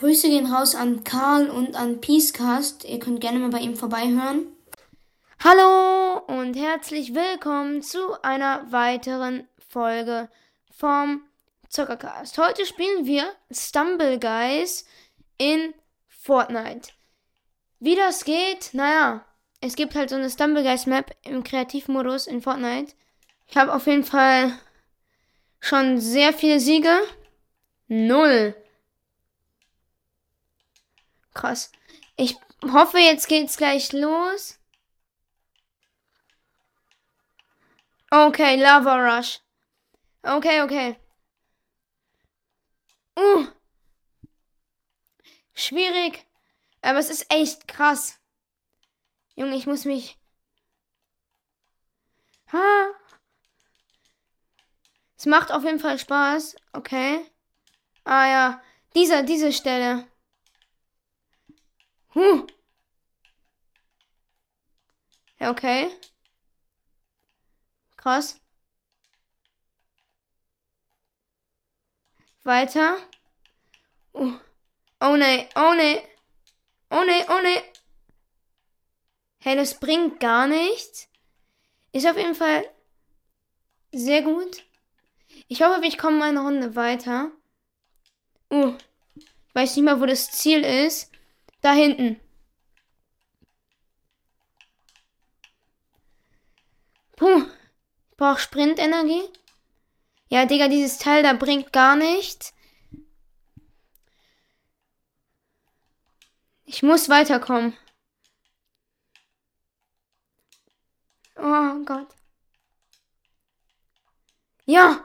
Grüße gehen raus an Karl und an Peacecast. Ihr könnt gerne mal bei ihm vorbeihören. Hallo und herzlich willkommen zu einer weiteren Folge vom Zockercast. Heute spielen wir Stumble Guys in Fortnite. Wie das geht, naja, es gibt halt so eine Stumble Guys Map im Kreativmodus in Fortnite. Ich habe auf jeden Fall schon sehr viele Siege. Null. Krass. Ich hoffe, jetzt geht's gleich los. Okay, Lava Rush. Okay, okay. Uh. Schwierig. Aber es ist echt krass. Junge, ich muss mich. Ha. Es macht auf jeden Fall Spaß. Okay. Ah ja. Dieser, diese Stelle. Huh. Okay. Krass. Weiter. Uh. Oh ne, oh ne. Oh ne, oh ne. Hey, das bringt gar nichts. Ist auf jeden Fall sehr gut. Ich hoffe, ich komme eine Runde weiter. Uh. Weiß nicht mal, wo das Ziel ist. Da hinten. Puh. Ich brauche Sprintenergie. Ja, Digga, dieses Teil da bringt gar nichts. Ich muss weiterkommen. Oh Gott. Ja.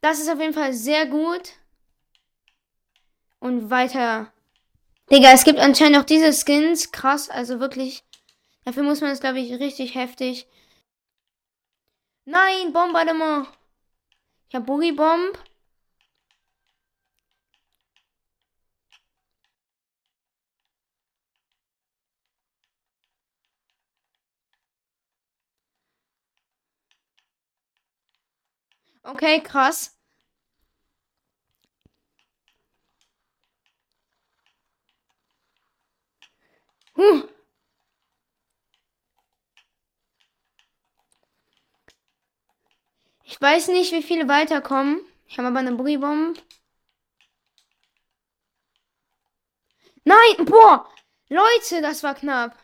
Das ist auf jeden Fall sehr gut und weiter. Digga, es gibt anscheinend auch diese Skins. Krass, also wirklich. Dafür muss man es, glaube ich, richtig heftig. Nein, Bombardement. Ich hab Boogie Bomb. Okay, krass. Huh. Ich weiß nicht, wie viele weiterkommen. Ich habe aber eine Boogie-Bomb. Nein, boah! Leute, das war knapp.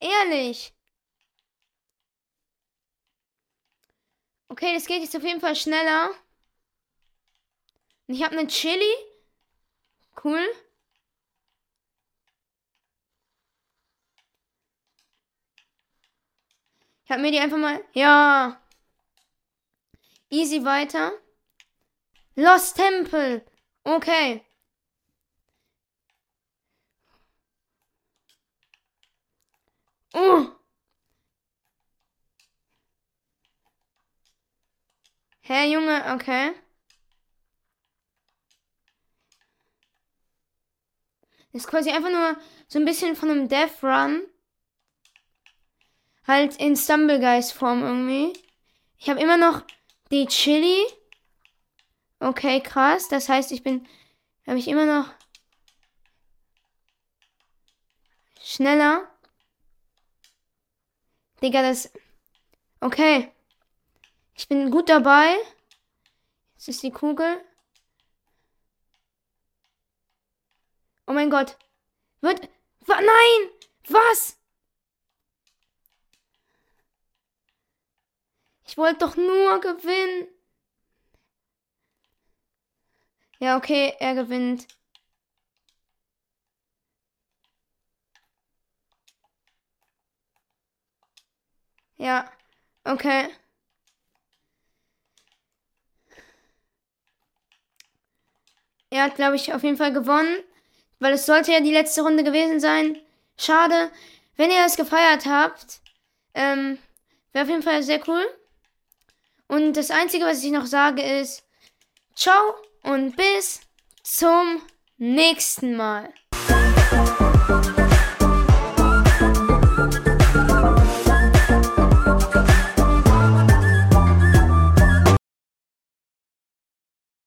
Ehrlich. Okay, das geht jetzt auf jeden Fall schneller. Ich habe eine Chili. Cool. Ich hab mir die einfach mal. Ja. Easy weiter. Lost Temple. Okay. Uh. Hä, Junge, okay. ist quasi einfach nur so ein bisschen von einem Death Run. Halt in Stumblegeist Form irgendwie. Ich habe immer noch die Chili. Okay, krass. Das heißt, ich bin. Habe ich immer noch. Schneller. Digga, das. Okay. Ich bin gut dabei. Jetzt ist die Kugel. Oh mein Gott. Wird. Nein! Was? Ich wollte doch nur gewinnen. Ja, okay, er gewinnt. Ja, okay. Er hat, glaube ich, auf jeden Fall gewonnen. weil es sollte ja die letzte Runde gewesen sein. Schade. Wenn ihr es gefeiert habt, ähm, wäre auf jeden Fall sehr cool. Und das Einzige, was ich noch sage, ist Ciao und bis zum nächsten Mal.